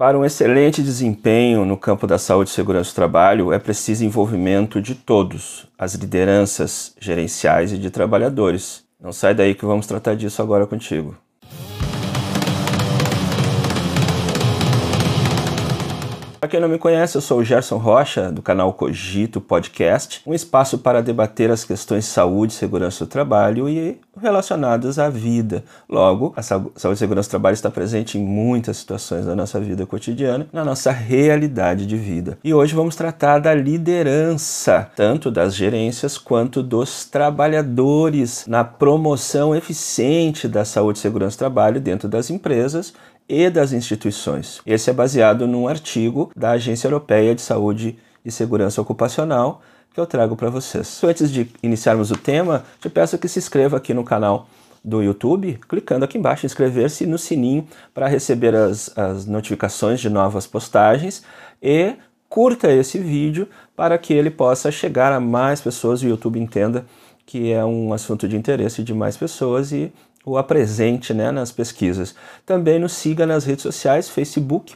Para um excelente desempenho no campo da saúde e segurança do trabalho, é preciso envolvimento de todos, as lideranças gerenciais e de trabalhadores. Não sai daí que vamos tratar disso agora contigo. Para quem não me conhece, eu sou o Gerson Rocha, do canal Cogito Podcast, um espaço para debater as questões de saúde segurança do trabalho e relacionadas à vida. Logo, a saúde e segurança do trabalho está presente em muitas situações da nossa vida cotidiana, na nossa realidade de vida. E hoje vamos tratar da liderança, tanto das gerências quanto dos trabalhadores, na promoção eficiente da saúde e segurança do trabalho dentro das empresas e das instituições. Esse é baseado num artigo da Agência Europeia de Saúde e Segurança Ocupacional que eu trago para vocês. Antes de iniciarmos o tema, te peço que se inscreva aqui no canal do YouTube, clicando aqui embaixo inscrever-se no sininho para receber as, as notificações de novas postagens e curta esse vídeo para que ele possa chegar a mais pessoas e o YouTube entenda que é um assunto de interesse de mais pessoas e o apresente né, nas pesquisas. Também nos siga nas redes sociais, Facebook,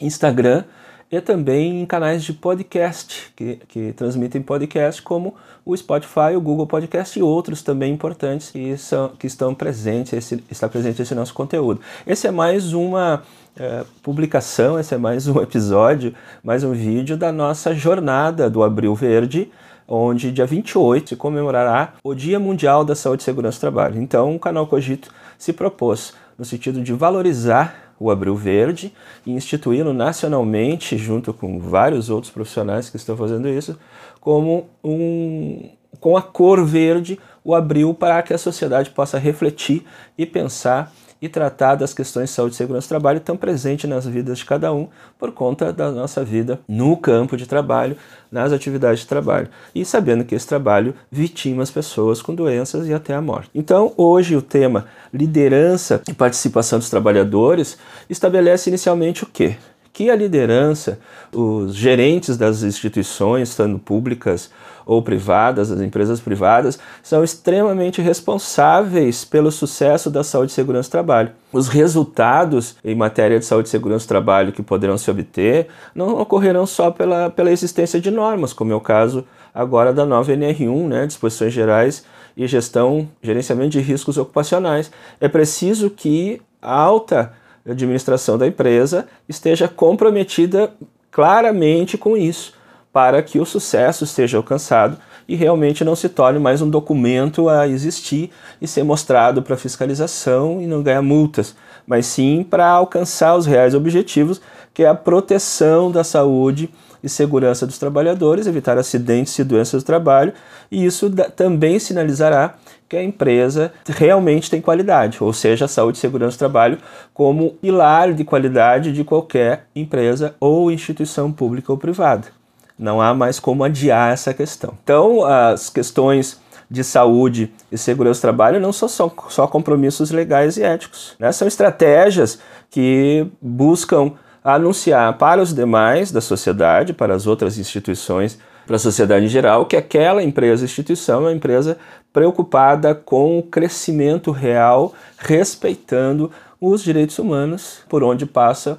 Instagram e também em canais de podcast que, que transmitem podcast como o Spotify, o Google Podcast e outros também importantes que, são, que estão presentes, esse, está presente esse nosso conteúdo. Esse é mais uma é, publicação, esse é mais um episódio, mais um vídeo da nossa jornada do Abril Verde, onde dia 28 se comemorará o Dia Mundial da Saúde e Segurança do Trabalho. Então, o canal Cogito se propôs no sentido de valorizar o Abril Verde e instituí-lo nacionalmente, junto com vários outros profissionais que estão fazendo isso, como um com a cor verde, o abril para que a sociedade possa refletir e pensar e tratar das questões de saúde e segurança do trabalho tão presentes nas vidas de cada um por conta da nossa vida no campo de trabalho, nas atividades de trabalho e sabendo que esse trabalho vitima as pessoas com doenças e até a morte. Então, hoje o tema liderança e participação dos trabalhadores estabelece inicialmente o quê? que a liderança, os gerentes das instituições, estando públicas ou privadas, as empresas privadas, são extremamente responsáveis pelo sucesso da saúde e segurança do trabalho. Os resultados em matéria de saúde e segurança do trabalho que poderão se obter não ocorrerão só pela, pela existência de normas, como é o caso agora da nova NR1, né, Disposições Gerais e Gestão, Gerenciamento de Riscos Ocupacionais. É preciso que a alta administração da empresa esteja comprometida claramente com isso, para que o sucesso seja alcançado e realmente não se torne mais um documento a existir e ser mostrado para fiscalização e não ganhar multas, mas sim para alcançar os reais objetivos, que é a proteção da saúde e segurança dos trabalhadores, evitar acidentes e doenças do trabalho, e isso também sinalizará que a empresa realmente tem qualidade, ou seja, a saúde e segurança do trabalho como pilar de qualidade de qualquer empresa ou instituição pública ou privada. Não há mais como adiar essa questão. Então, as questões de saúde e segurança do trabalho não são só, só compromissos legais e éticos. Né? São estratégias que buscam anunciar para os demais da sociedade, para as outras instituições para a sociedade em geral que aquela empresa, instituição, é uma empresa preocupada com o crescimento real, respeitando os direitos humanos por onde passa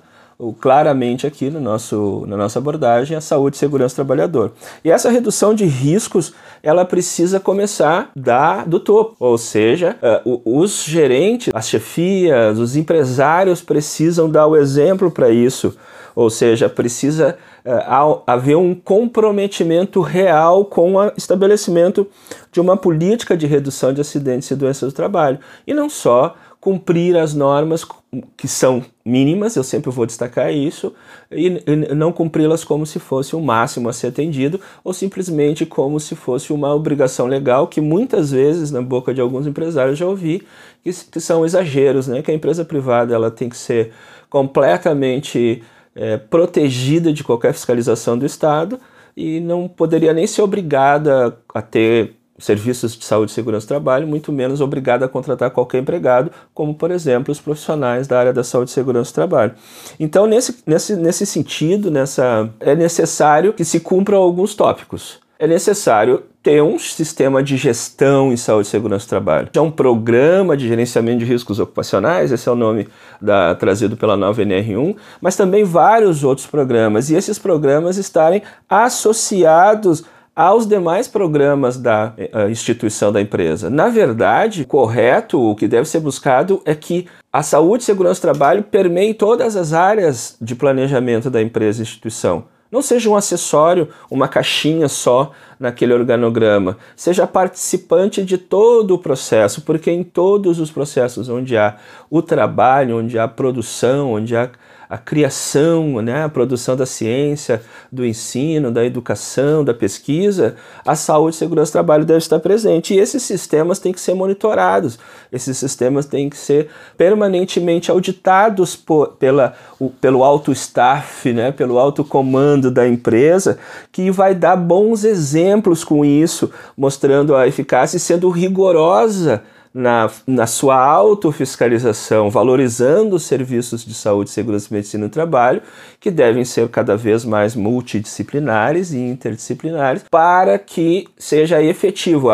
claramente aqui no nosso, na nossa abordagem a saúde e segurança do trabalhador. E essa redução de riscos ela precisa começar da, do topo, ou seja, uh, os gerentes, as chefias, os empresários precisam dar o exemplo para isso, ou seja, precisa uh, haver um comprometimento real com o estabelecimento de uma política de redução de acidentes e doenças do trabalho. E não só cumprir as normas que são mínimas, eu sempre vou destacar isso, e, não cumpri-las como se fosse um máximo a ser atendido, ou simplesmente como se fosse uma obrigação legal, que muitas vezes, na boca de alguns empresários, já ouvi que, que são exageros, né? que a empresa privada ela tem que ser completamente é, protegida de qualquer fiscalização do Estado e não poderia nem ser obrigada a ter serviços de saúde e segurança do trabalho, muito menos obrigado a contratar qualquer empregado, como por exemplo os profissionais da área da saúde e segurança do trabalho. Então, nesse, nesse, nesse sentido, nessa, é necessário que se cumpram alguns tópicos. é necessário ter um sistema de gestão em saúde e segurança do trabalho. É um programa de gerenciamento de riscos ocupacionais, esse é o nome da, trazido pela nova NR1, mas também vários outros programas, e esses programas estarem associados aos demais programas da uh, instituição da empresa. Na verdade, correto, o que deve ser buscado é que a saúde e segurança do trabalho permeie todas as áreas de planejamento da empresa e instituição. Não seja um acessório, uma caixinha só naquele organograma. Seja participante de todo o processo, porque em todos os processos onde há o trabalho, onde há produção, onde há a criação, né, a produção da ciência, do ensino, da educação, da pesquisa, a saúde segurança do trabalho deve estar presente. E esses sistemas têm que ser monitorados, esses sistemas têm que ser permanentemente auditados por, pela, o, pelo alto staff, né, pelo alto comando da empresa, que vai dar bons exemplos com isso, mostrando a eficácia e sendo rigorosa na, na sua autofiscalização, valorizando os serviços de saúde, segurança e medicina do trabalho, que devem ser cada vez mais multidisciplinares e interdisciplinares, para que seja efetivo,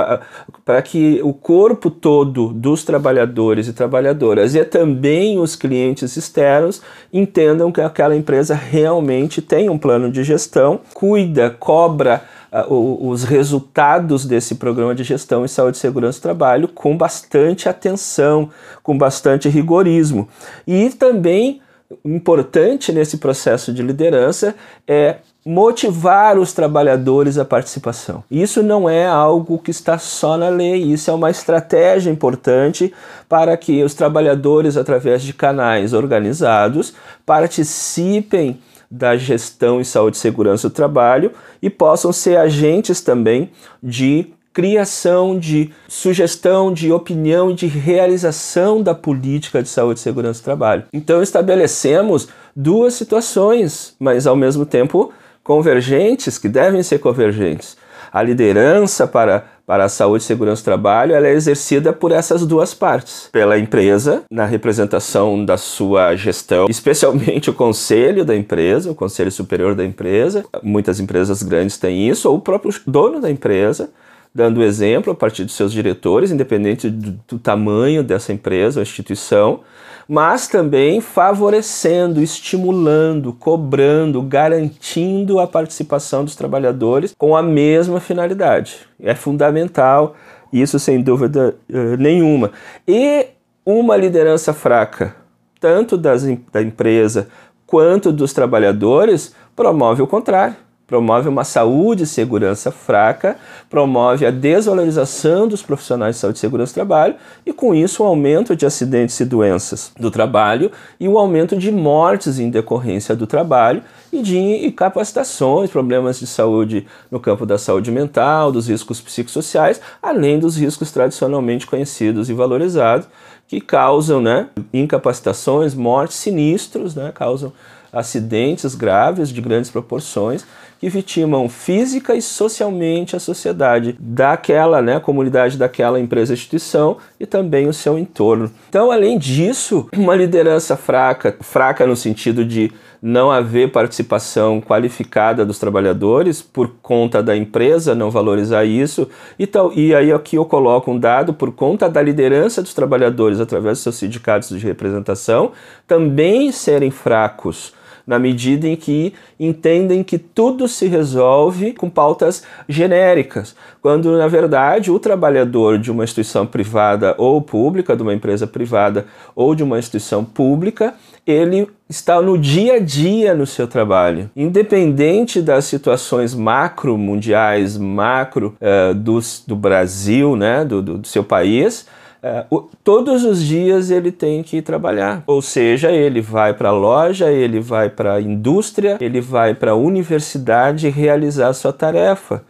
para que o corpo todo dos trabalhadores e trabalhadoras e também os clientes externos entendam que aquela empresa realmente tem um plano de gestão, cuida, cobra uh, os resultados desse programa de gestão em saúde e segurança do trabalho com bastante atenção, com bastante rigorismo. E também importante nesse processo de liderança é motivar os trabalhadores à participação. Isso não é algo que está só na lei, isso é uma estratégia importante para que os trabalhadores, através de canais organizados, participem da gestão em saúde e segurança do trabalho e possam ser agentes também de criação, de sugestão, de opinião e de realização da política de saúde e segurança do trabalho. Então estabelecemos duas situações, mas ao mesmo tempo convergentes, que devem ser convergentes. A liderança para para a saúde e segurança do trabalho, ela é exercida por essas duas partes. Pela empresa, na representação da sua gestão, especialmente o conselho da empresa, o conselho superior da empresa. Muitas empresas grandes têm isso, ou o próprio dono da empresa, dando exemplo a partir dos seus diretores, independente do, do tamanho dessa empresa ou instituição mas também favorecendo, estimulando, cobrando, garantindo a participação dos trabalhadores com a mesma finalidade. É fundamental, isso sem dúvida uh, nenhuma. E uma liderança fraca, tanto das, da empresa quanto dos trabalhadores, promove o contrário promove uma saúde e segurança fraca, promove a desvalorização dos profissionais de saúde e segurança do trabalho e, com isso, o um aumento de acidentes e doenças do trabalho e o um aumento de mortes em decorrência do trabalho e de incapacitações, problemas de saúde no campo da saúde mental, dos riscos psicossociais, além dos riscos tradicionalmente conhecidos e valorizados que causam né, incapacitações, mortes, sinistros, né, causam acidentes graves de grandes proporções que vitimam física e socialmente a sociedade daquela né, comunidade, daquela empresa, instituição e também o seu entorno. Então, além disso, uma liderança fraca, fraca no sentido de não haver participação qualificada dos trabalhadores por conta da empresa não valorizar isso. E, tal, e aí aqui eu coloco um dado por conta da liderança dos trabalhadores através dos seus sindicatos de representação também serem fracos na medida em que entendem que tudo se resolve com pautas genéricas, quando na verdade o trabalhador de uma instituição privada ou pública, de uma empresa privada ou de uma instituição pública, ele está no dia a dia no seu trabalho. Independente das situações macro mundiais, macro uh, do, do Brasil, né, do, do seu país, é, o, todos os dias ele tem que trabalhar. Ou seja, ele vai para a loja, ele vai para a indústria, ele vai para a universidade realizar sua tarefa.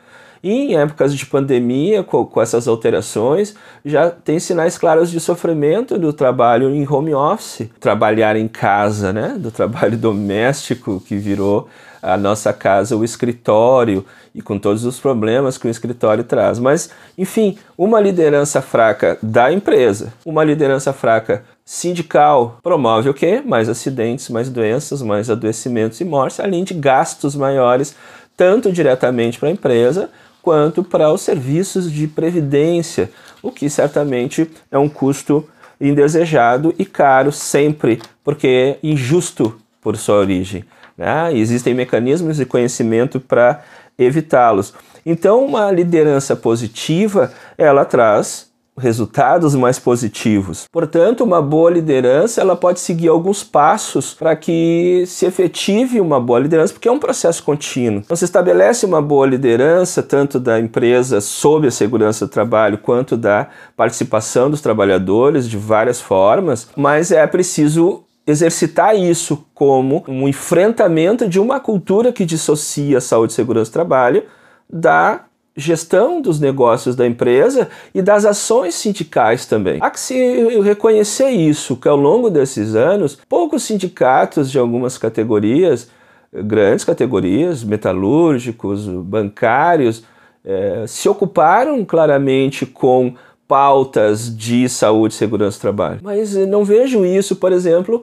E em épocas de pandemia, com, com, essas alterações, já tem sinais claros de sofrimento do trabalho em home office, trabalhar em casa, né? do trabalho doméstico que virou a nossa casa, o escritório, e com todos os problemas que o escritório traz. Mas, enfim, uma liderança fraca da empresa, uma liderança fraca sindical promove o quê? Mais acidentes, mais doenças, mais adoecimentos e mortes, além de gastos maiores, tanto diretamente para a empresa quanto para os serviços de previdência, o que certamente é um custo indesejado e caro sempre, porque é injusto por sua origem. Né? Existem mecanismos de conhecimento para evitá-los. Então, uma liderança positiva, ela traz resultados mais positivos. Portanto, uma boa liderança ela pode seguir alguns passos para que se efetive uma boa liderança, porque é um processo contínuo. Então, se estabelece uma boa liderança, tanto da empresa sob a segurança do trabalho, quanto da participação dos trabalhadores de várias formas, mas é preciso exercitar isso como um enfrentamento de uma cultura que dissocia saúde, segurança e trabalho da gestão dos negócios da empresa e das ações sindicais também. Há que se reconhecer isso, que ao longo desses anos, poucos sindicatos de algumas categorias, grandes categorias, metalúrgicos, bancários, eh, se ocuparam claramente com pautas de saúde, segurança e trabalho. Mas não vejo isso, por exemplo,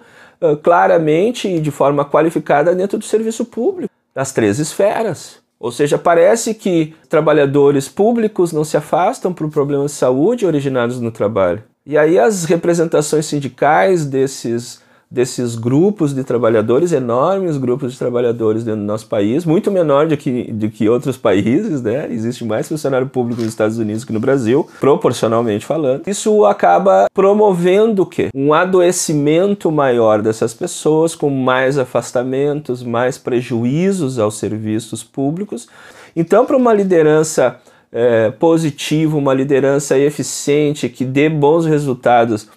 claramente e de forma qualificada dentro do serviço público, das três esferas. Ou seja, parece que trabalhadores públicos não se afastam por problemas de saúde originados no trabalho. E aí as representações sindicais desses desses grupos de trabalhadores, enormes grupos de trabalhadores dentro do nosso país, muito menor do que, do que outros países, né? Existe mais funcionário público nos Estados Unidos que no Brasil, proporcionalmente falando. Isso acaba promovendo o quê? Um adoecimento maior dessas pessoas, com mais afastamentos, mais prejuízos aos serviços públicos. Então, para uma liderança é, positiva, uma liderança eficiente, que dê bons resultados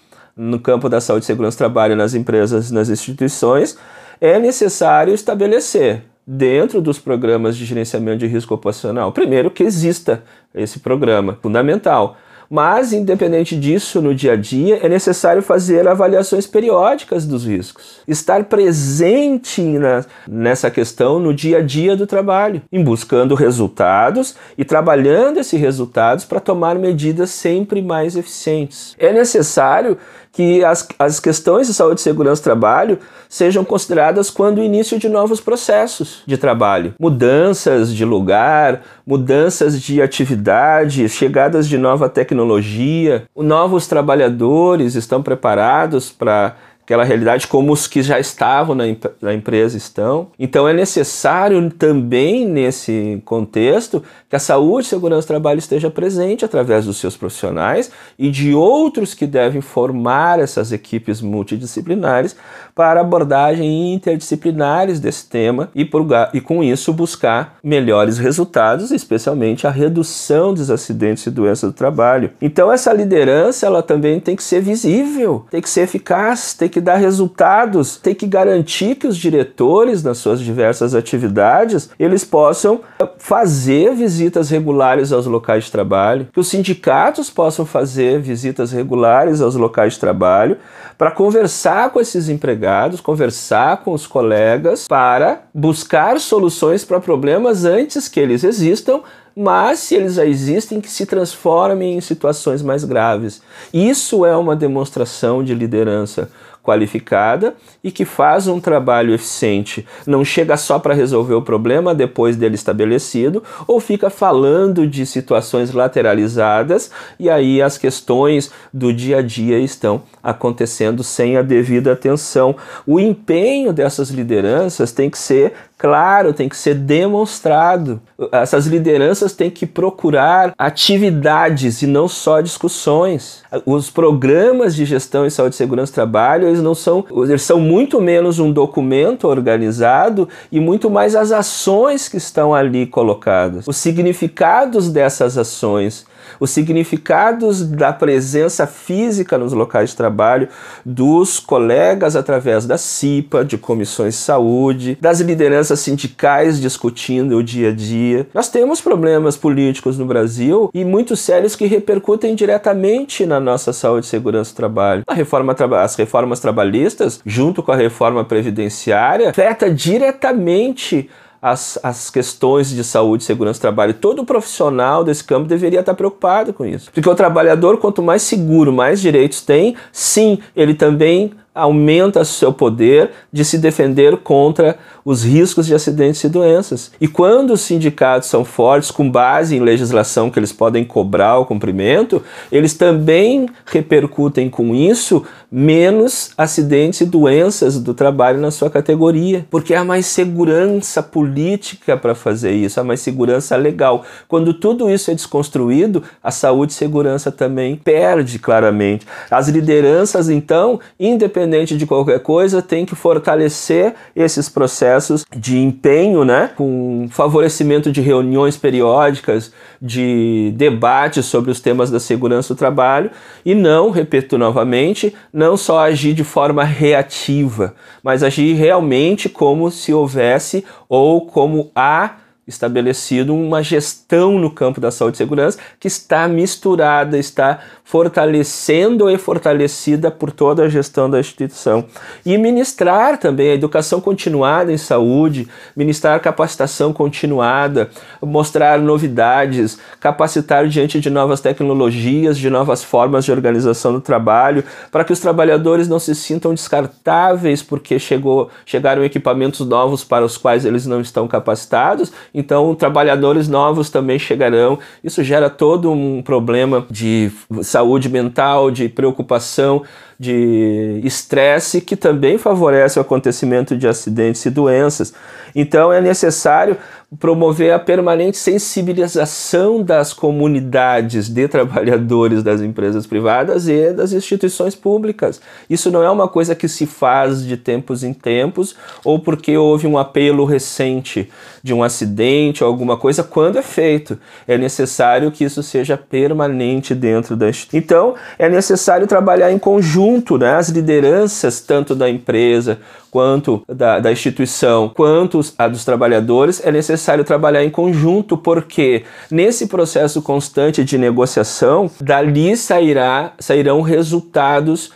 no campo da saúde e segurança do trabalho nas empresas, nas instituições, é necessário estabelecer dentro dos programas de gerenciamento de risco ocupacional, primeiro que exista esse programa, fundamental. Mas, independente disso, no dia a dia, é necessário fazer avaliações periódicas dos riscos. Estar presente na, nessa questão no dia a dia do trabalho, em buscando resultados e trabalhando esses resultados para tomar medidas sempre mais eficientes. É necessário que as, as questões de saúde e segurança do trabalho sejam consideradas quando o início de novos processos de trabalho, mudanças de lugar, mudanças de atividade, chegadas de nova tecnologia, novos trabalhadores estão preparados para aquela realidade como os que já estavam na, na empresa estão. Então é necessário também nesse contexto que a saúde e segurança do trabalho esteja presente através dos seus profissionais e de outros que devem formar essas equipes multidisciplinares para abordagem interdisciplinares desse tema e, e com isso buscar melhores resultados, especialmente a redução dos acidentes e doenças do trabalho. Então essa liderança ela também tem que ser visível, tem que ser eficaz, tem que dar resultados, tem que garantir que os diretores nas suas diversas atividades eles possam fazer visitas regulares aos locais de trabalho, que os sindicatos possam fazer visitas regulares aos locais de trabalho para conversar com esses empregados, conversar com os colegas para buscar soluções para problemas antes que eles existam mas se eles já existem, que se transformem em situações mais graves. Isso é uma demonstração de liderança qualificada e que faz um trabalho eficiente. Não chega só para resolver o problema depois dele estabelecido, ou fica falando de situações lateralizadas e aí as questões do dia a dia estão acontecendo sem a devida atenção. O empenho dessas lideranças tem que ser claro, tem que ser demonstrado. Essas lideranças têm que procurar atividades e não só discussões. Os programas de gestão em saúde e segurança do trabalho, eles não são, eles são muito menos um documento organizado e muito mais as ações que estão ali colocadas, os significados dessas ações os significados da presença física nos locais de trabalho dos colegas através da CIPA, de comissões de saúde, das lideranças sindicais discutindo o dia a dia. Nós temos problemas políticos no Brasil e muito sérios que repercutem diretamente na nossa saúde e segurança do trabalho. A reforma, as reformas trabalhistas, junto com a reforma previdenciária, afeta diretamente as, as questões de saúde segurança do trabalho. Todo profissional desse campo deveria estar preocupado com isso. Porque o trabalhador, quanto mais seguro, mais direitos tem, sim, ele também aumenta seu poder de se defender contra os riscos de acidentes e doenças. E quando os sindicatos são fortes, com base em legislação que eles podem cobrar o cumprimento, eles também repercutem com isso menos acidentes e doenças do trabalho na sua categoria, porque há mais segurança política para fazer isso, há mais segurança legal. Quando tudo isso é desconstruído, a saúde e segurança também perde claramente. As lideranças, então, independente de qualquer coisa, têm que fortalecer esses processos de empenho, né, com favorecimento de reuniões periódicas, de debates sobre os temas da segurança do trabalho e não, repito novamente, não só agir de forma reativa, mas agir realmente como se houvesse ou como há estabelecido uma gestão no campo da saúde e segurança que está misturada, está fortalecendo e fortalecida por toda a gestão da instituição. E ministrar também a educação continuada em saúde, ministrar capacitação continuada, mostrar novidades, capacitar diante de novas tecnologias, de novas formas de organização do trabalho, para que os trabalhadores não se sintam descartáveis porque chegou, chegaram equipamentos novos para os quais eles não estão capacitados, então trabalhadores novos também chegarão. Isso gera todo um problema de saúde mental, de preocupação, de estresse, que também favorece o acontecimento de acidentes e doenças. Então é necessário promover a permanente sensibilização das comunidades de trabalhadores das empresas privadas e das instituições públicas. Isso não é uma coisa que se faz de tempos em tempos ou porque houve um apelo recente de um acidente ou alguma coisa, quando é feito. É necessário que isso seja permanente dentro da instituição. Então, é necessário trabalhar em conjunto, né? as lideranças, tanto da empresa quanto da, da instituição, quanto a dos trabalhadores, é necessário trabalhar em conjunto, porque nesse processo constante de negociação, dali sairá, sairão resultados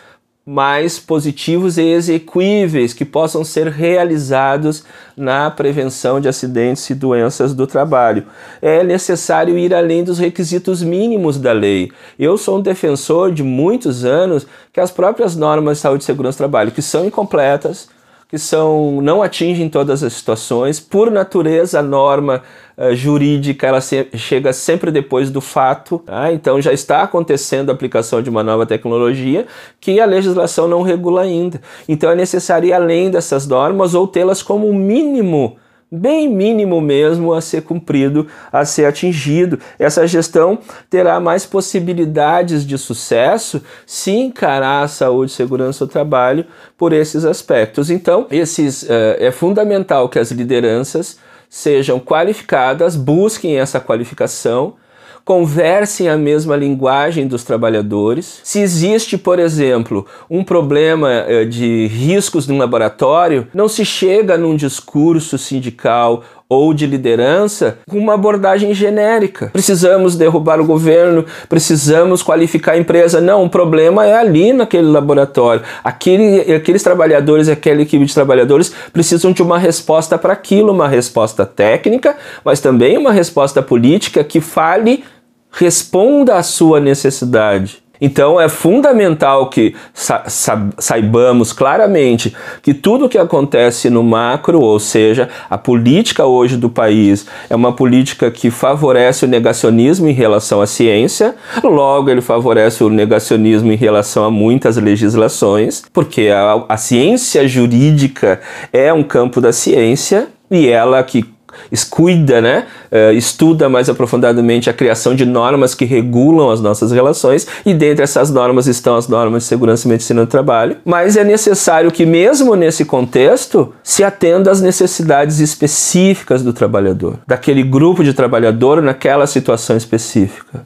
mais positivos e exequíveis que possam ser realizados na prevenção de acidentes e doenças do trabalho. É necessário ir além dos requisitos mínimos da lei. Eu sou um defensor de muitos anos que as próprias normas de saúde e segurança do trabalho, que são incompletas, que são não atingem todas as situações. Por natureza, a norma uh, jurídica ela se, chega sempre depois do fato. Tá? Então já está acontecendo a aplicação de uma nova tecnologia que a legislação não regula ainda. Então é necessário ir além dessas normas ou tê-las como mínimo bem mínimo mesmo a ser cumprido, a ser atingido. Essa gestão terá mais possibilidades de sucesso se encarar a saúde segurança do trabalho por esses aspectos. Então, esses, uh, é fundamental que as lideranças sejam qualificadas, busquem essa qualificação conversem a mesma linguagem dos trabalhadores. Se existe, por exemplo, um problema eh, de riscos no laboratório, não se chega num discurso sindical ou de liderança com uma abordagem genérica. Precisamos derrubar o governo, precisamos qualificar a empresa. Não, o problema é ali naquele laboratório. Aquele, aqueles trabalhadores, aquela equipe de trabalhadores precisam de uma resposta para aquilo, uma resposta técnica, mas também uma resposta política que fale responda à sua necessidade. Então é fundamental que sa saibamos claramente que tudo o que acontece no macro, ou seja, a política hoje do país é uma política que favorece o negacionismo em relação à ciência, logo ele favorece o negacionismo em relação a muitas legislações, porque a, a ciência jurídica é um campo da ciência e ela que cuida, né, uh, estuda mais aprofundadamente a criação de normas que regulam as nossas relações e dentre essas normas estão as normas de segurança e medicina do trabalho. Mas é necessário que mesmo nesse contexto se atenda às necessidades específicas do trabalhador, daquele grupo de trabalhador naquela situação específica.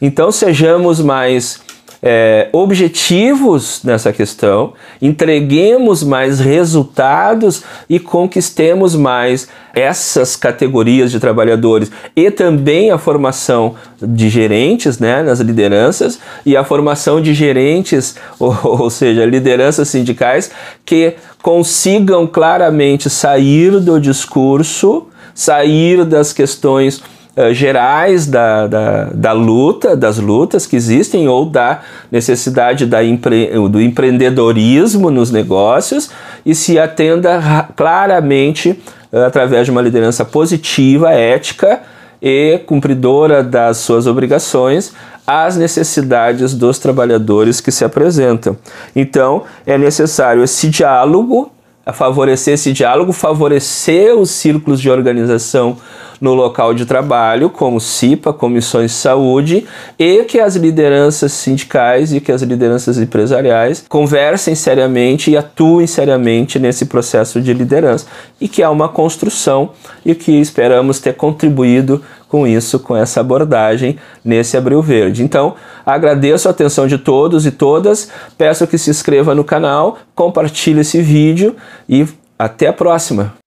Então sejamos mais é, objetivos nessa questão, entreguemos mais resultados e conquistemos mais essas categorias de trabalhadores e também a formação de gerentes né, nas lideranças e a formação de gerentes, ou, ou seja, lideranças sindicais que consigam claramente sair do discurso, sair das questões uh, gerais da, da, da, luta, das lutas que existem, ou da necessidade da empre, do empreendedorismo nos negócios, e se atenda claramente uh, através de uma liderança positiva, ética e cumpridora das suas obrigações às necessidades dos trabalhadores que se apresentam. Então, é necessário esse diálogo favorecer esse diálogo, favorecer os círculos de organização no local de trabalho, como CIPA, comissões de saúde, e que as lideranças sindicais e que as lideranças empresariais conversem seriamente e atuem seriamente nesse processo de liderança, e que há uma construção e que esperamos ter contribuído com isso, com essa abordagem nesse Abril Verde. Então, agradeço a atenção de todos e todas, peço que se inscreva no canal, compartilhe esse vídeo e até a próxima!